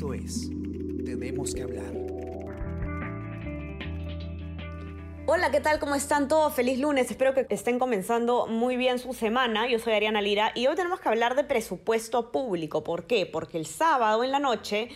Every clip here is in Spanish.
Esto es Tenemos que hablar. Hola, ¿qué tal? ¿Cómo están todos? Feliz lunes. Espero que estén comenzando muy bien su semana. Yo soy Ariana Lira y hoy tenemos que hablar de presupuesto público. ¿Por qué? Porque el sábado en la noche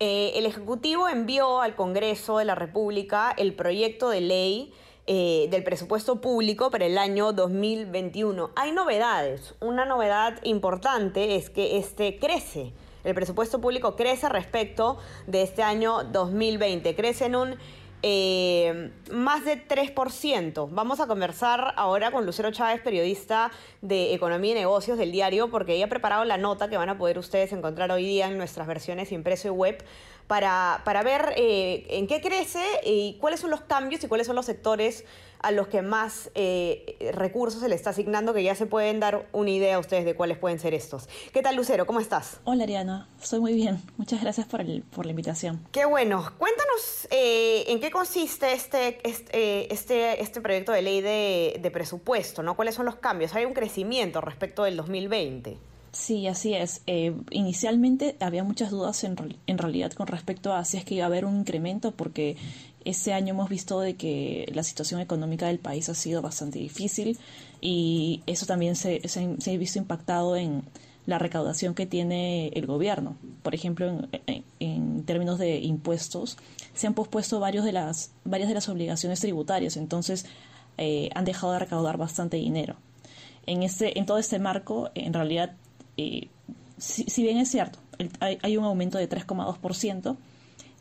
eh, el Ejecutivo envió al Congreso de la República el proyecto de ley eh, del presupuesto público para el año 2021. Hay novedades. Una novedad importante es que este crece. El presupuesto público crece respecto de este año 2020. Crece en un eh, más de 3%. Vamos a conversar ahora con Lucero Chávez, periodista de Economía y Negocios del diario, porque ella ha preparado la nota que van a poder ustedes encontrar hoy día en nuestras versiones impreso y web para, para ver eh, en qué crece y cuáles son los cambios y cuáles son los sectores a los que más eh, recursos se le está asignando, que ya se pueden dar una idea a ustedes de cuáles pueden ser estos. ¿Qué tal, Lucero? ¿Cómo estás? Hola, Ariana. Estoy muy bien. Muchas gracias por, el, por la invitación. Qué bueno. Cuéntanos eh, en qué consiste este, este, este, este proyecto de ley de, de presupuesto, ¿no? ¿Cuáles son los cambios? ¿Hay un crecimiento respecto del 2020? Sí, así es. Eh, inicialmente había muchas dudas en, realidad con respecto a si es que iba a haber un incremento, porque este año hemos visto de que la situación económica del país ha sido bastante difícil y eso también se, se, ha visto impactado en la recaudación que tiene el gobierno. Por ejemplo, en, términos de impuestos, se han pospuesto varios de las, varias de las obligaciones tributarias, entonces eh, han dejado de recaudar bastante dinero. En, este, en todo este marco, en realidad eh, si, si, bien es cierto, el, hay, hay, un aumento de 3,2%,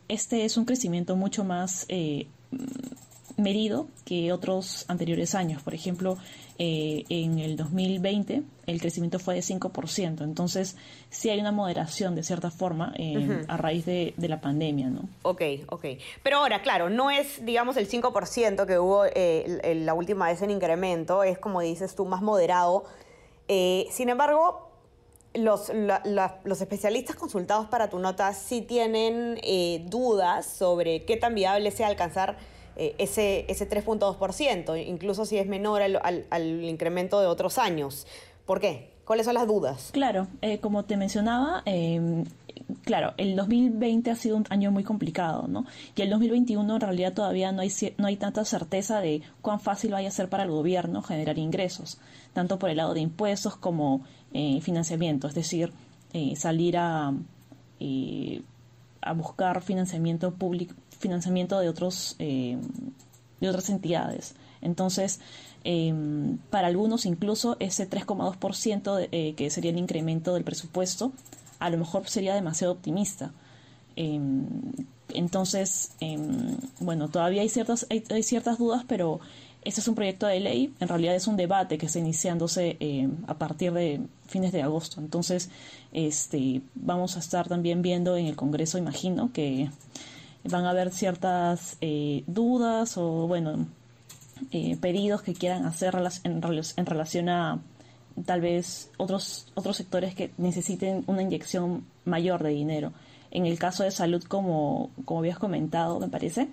este es un crecimiento mucho más eh, medido que otros anteriores años. Por ejemplo, eh, en el 2020 el crecimiento fue de 5%, entonces sí hay una moderación de cierta forma eh, uh -huh. a raíz de, de, la pandemia, ¿no? Ok, ok. Pero ahora, claro, no es, digamos, el 5% que hubo eh, la última vez en incremento, es como dices tú, más moderado. sin embargo, los, los, especialistas consultados para tu nota sí tienen eh, dudas sobre qué tan viable sea alcanzar eh, ese, ese 3.2%, incluso si es menor al, al, incremento de otros años. ¿Por qué? ¿Cuáles son las dudas? Claro, eh, como te mencionaba, eh, claro, el 2020 ha sido un año muy complicado, ¿no? Y el 2021 en realidad todavía no hay, no hay tanta certeza de cuán fácil vaya a ser para el gobierno generar ingresos, tanto por el lado de impuestos como eh, financiamiento, es decir, eh, salir a, eh, a buscar financiamiento público, financiamiento de otros de otras entidades. Entonces, para algunos incluso ese 3,2% eh, que sería el incremento del presupuesto a lo mejor sería demasiado optimista. Eh, entonces, eh, bueno, todavía hay ciertas, hay, ciertas dudas, pero este es un proyecto de ley, en realidad es un debate que está iniciándose eh, a partir de fines de agosto. Entonces, este, vamos a estar también viendo en el Congreso, imagino, que van a haber ciertas eh, dudas o, bueno, eh, pedidos que quieran hacer en relación a tal vez otros, otros sectores que necesiten una inyección mayor de dinero. En el caso de salud, como, como habías comentado, me parece,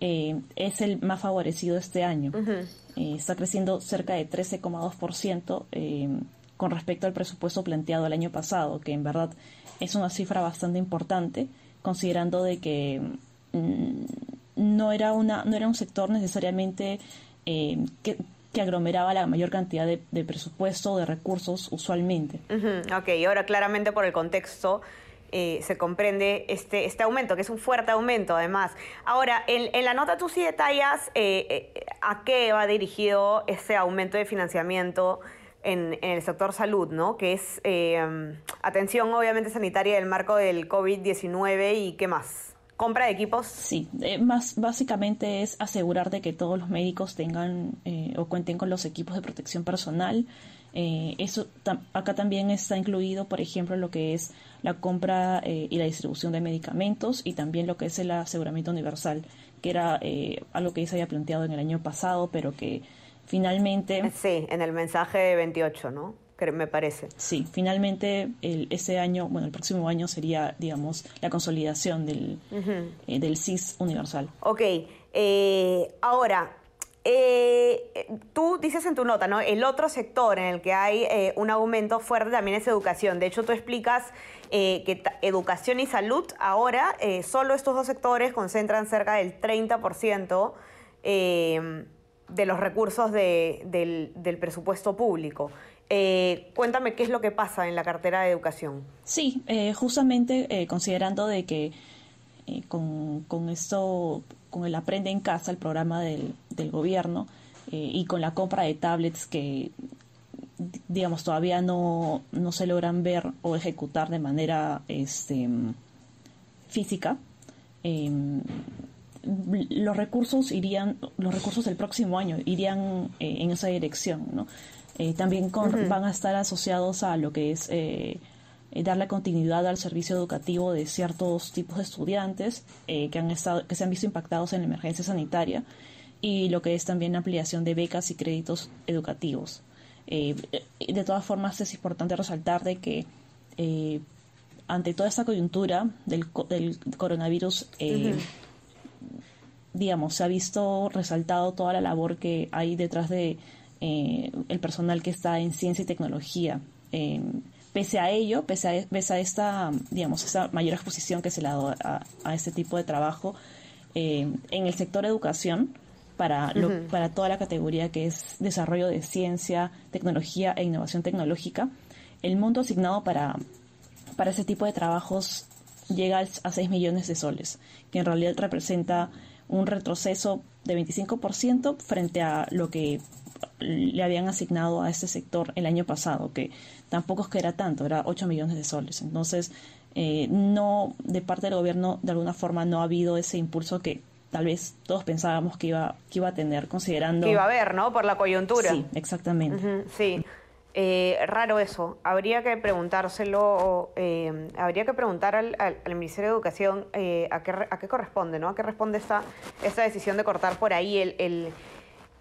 eh, es el más favorecido este año. Uh -huh. eh, está creciendo cerca de 13,2% eh, con respecto al presupuesto planteado el año pasado, que en verdad es una cifra bastante importante, considerando de que mmm, no, era una, no era un sector necesariamente eh, que que aglomeraba la mayor cantidad de, presupuesto de recursos usualmente. Uh. Ok, y ahora claramente por el contexto eh, se comprende este, este aumento, que es un fuerte aumento además. Ahora, en, la nota tú sí detallas eh, eh, a qué va dirigido ese aumento de financiamiento en, en el sector salud, ¿no? Que es atención obviamente sanitaria del marco del COVID-19 y qué más. ¿Compra de equipos? Sí, eh, más básicamente es asegurar de que todos los médicos tengan eh, o cuenten con los equipos de protección personal. Eh, eso tam acá también está incluido, por ejemplo, lo que es la compra eh, y la distribución de medicamentos y también lo que es el aseguramiento universal, que era eh, algo que se había planteado en el año pasado, pero que finalmente... Sí, en el mensaje de 28, ¿no? Me parece. Sí, finalmente el, ese año, bueno, el próximo año sería, digamos, la consolidación del, uh -huh. eh, del CIS universal. Ok, eh, ahora, Eh, tú dices en tu nota, ¿no? El otro sector en el que hay eh, un aumento fuerte también es educación. De hecho, tú explicas eh, que educación y salud ahora, solo estos dos sectores concentran cerca del 30% de los recursos del, del, presupuesto público. Cuéntame qué es lo que pasa en la cartera de educación. Sí, justamente considerando de que con, con esto con el Aprende en Casa, el programa del, del gobierno, eh, y con la compra de tablets que, digamos, todavía no, no, se logran ver o ejecutar de manera este, física, em, los recursos irían, los recursos del próximo año irían eh, en esa dirección, ¿no? Eh, también van a estar asociados a lo que es eh, darle continuidad al servicio educativo de ciertos tipos de estudiantes eh, que, han estado, que se han visto impactados en la emergencia sanitaria y lo que es también ampliación de becas y créditos educativos. Eh, de todas formas, es importante resaltar de que ante toda esta coyuntura del, del coronavirus, digamos, se ha visto resaltado toda la labor que hay detrás de el personal que está en ciencia y tecnología. Pese a ello, pese a, esta, digamos, esta mayor exposición que se le ha dado a, este tipo de trabajo, eh, en el sector educación, para, para toda la categoría que es desarrollo de ciencia, tecnología e innovación tecnológica, el monto asignado para, para ese tipo de trabajos llega a 6 millones de soles, que en realidad representa un retroceso de 25% frente a lo que le habían asignado a este sector el año pasado, que tampoco es que era tanto, era 8 millones de soles. Entonces, eh, no, de parte del gobierno, de alguna forma, no ha habido ese impulso que tal vez todos pensábamos que iba, que iba a tener, considerando... Que iba a haber, ¿no? Por la coyuntura. Sí, exactamente. sí. Eh, raro eso. Habría que preguntárselo, eh, habría que preguntar al, Ministerio de Educación a, qué, a qué corresponde, ¿no? A qué responde esta, esta decisión de cortar por ahí el, el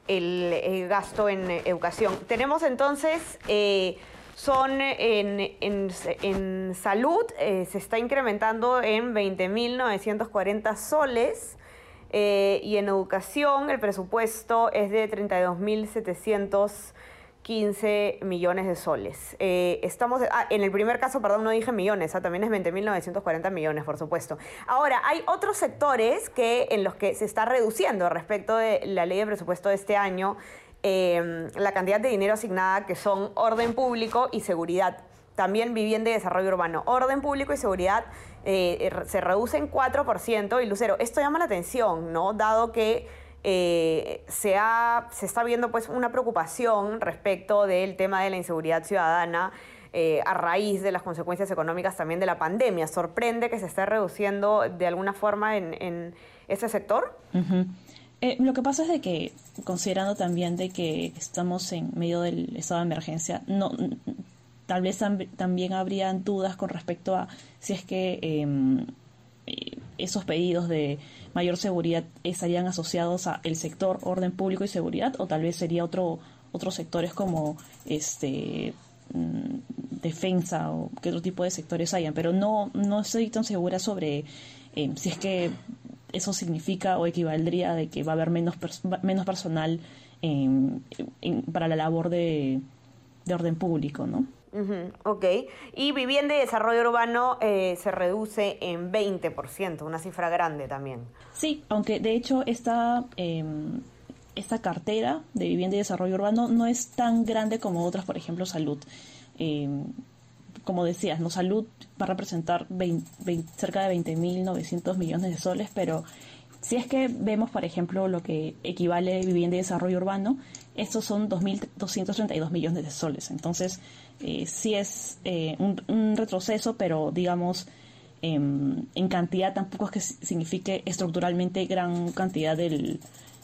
el, eh, gasto en eh, educación. Tenemos entonces, eh, son en, en, salud, se está incrementando en 20.940 soles. y en educación el presupuesto es de 32.700 15 millones de soles. Eh, estamos, ah, en el primer caso, perdón, no dije millones, ah, también es 20.940 millones, por supuesto. Ahora, hay otros sectores que, en los que se está reduciendo respecto de la ley de presupuesto de este año em, la cantidad de dinero asignada, que son orden público y seguridad. También vivienda y desarrollo urbano. Orden público y seguridad eh, se reduce en 4%. Y Lucero, esto llama la atención, ¿no? Dado que eh, se, se está viendo pues una preocupación respecto del tema de la inseguridad ciudadana eh, a raíz de las consecuencias económicas también de la pandemia. ¿Sorprende que se esté reduciendo de alguna forma en, en ese sector? Eh, lo que pasa es de que, considerando también de que estamos en medio del estado de emergencia, no, tal vez también habrían dudas con respecto a si es que em, esos pedidos de mayor seguridad estarían asociados a el sector orden público y seguridad o tal vez sería otro otros sectores como este mm, defensa o qué otro tipo de sectores hayan. Pero no no estoy tan segura sobre eh, si es que eso significa o equivaldría de que va a haber menos menos personal para la labor de, de orden público no ok. Y vivienda y desarrollo urbano eh, se reduce en 20%, una cifra grande también. Sí, aunque de hecho esta, em, esta cartera de vivienda y desarrollo urbano no es tan grande como otras, por ejemplo, salud. Em, como decías, no salud va a representar cerca de 20.900 millones de soles, pero si es que vemos, por ejemplo, lo que equivale vivienda y desarrollo urbano, estos son 2.232 millones de soles. Entonces, eh, sí es eh, un, retroceso, pero digamos, em, en cantidad tampoco es que signifique estructuralmente gran cantidad del,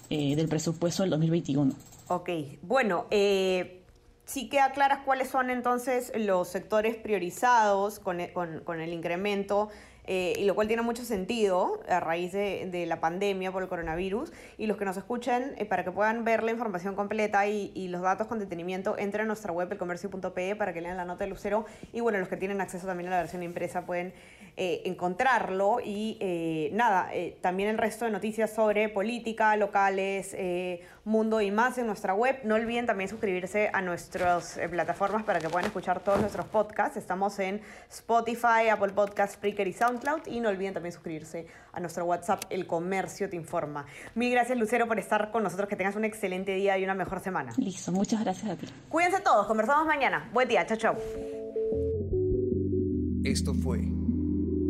eh, del presupuesto del 2021. Ok, bueno, sí queda claras cuáles son entonces los sectores priorizados con, con, con el incremento eh, y lo cual tiene mucho sentido a raíz de, la pandemia por el coronavirus. Y los que nos escuchen, eh, para que puedan ver la información completa y, los datos con detenimiento, entren a nuestra web, elcomercio.pe, para que lean la nota de Lucero. Y bueno, los que tienen acceso también a la versión impresa pueden eh, encontrarlo. Y eh, nada, eh, también el resto de noticias sobre política, locales, mundo y más en nuestra web. No olviden también suscribirse a nuestras plataformas para que puedan escuchar todos nuestros podcasts. Estamos en Spotify, Apple Podcasts, Spreaker y SoundCloud. Y no olviden también suscribirse a nuestro WhatsApp, El Comercio Te Informa. Mil gracias, Lucero, por estar con nosotros. Que tengas un excelente día y una mejor semana. Listo, muchas gracias a ti. Cuídense todos, conversamos mañana. Buen día, chao, chao. Esto fue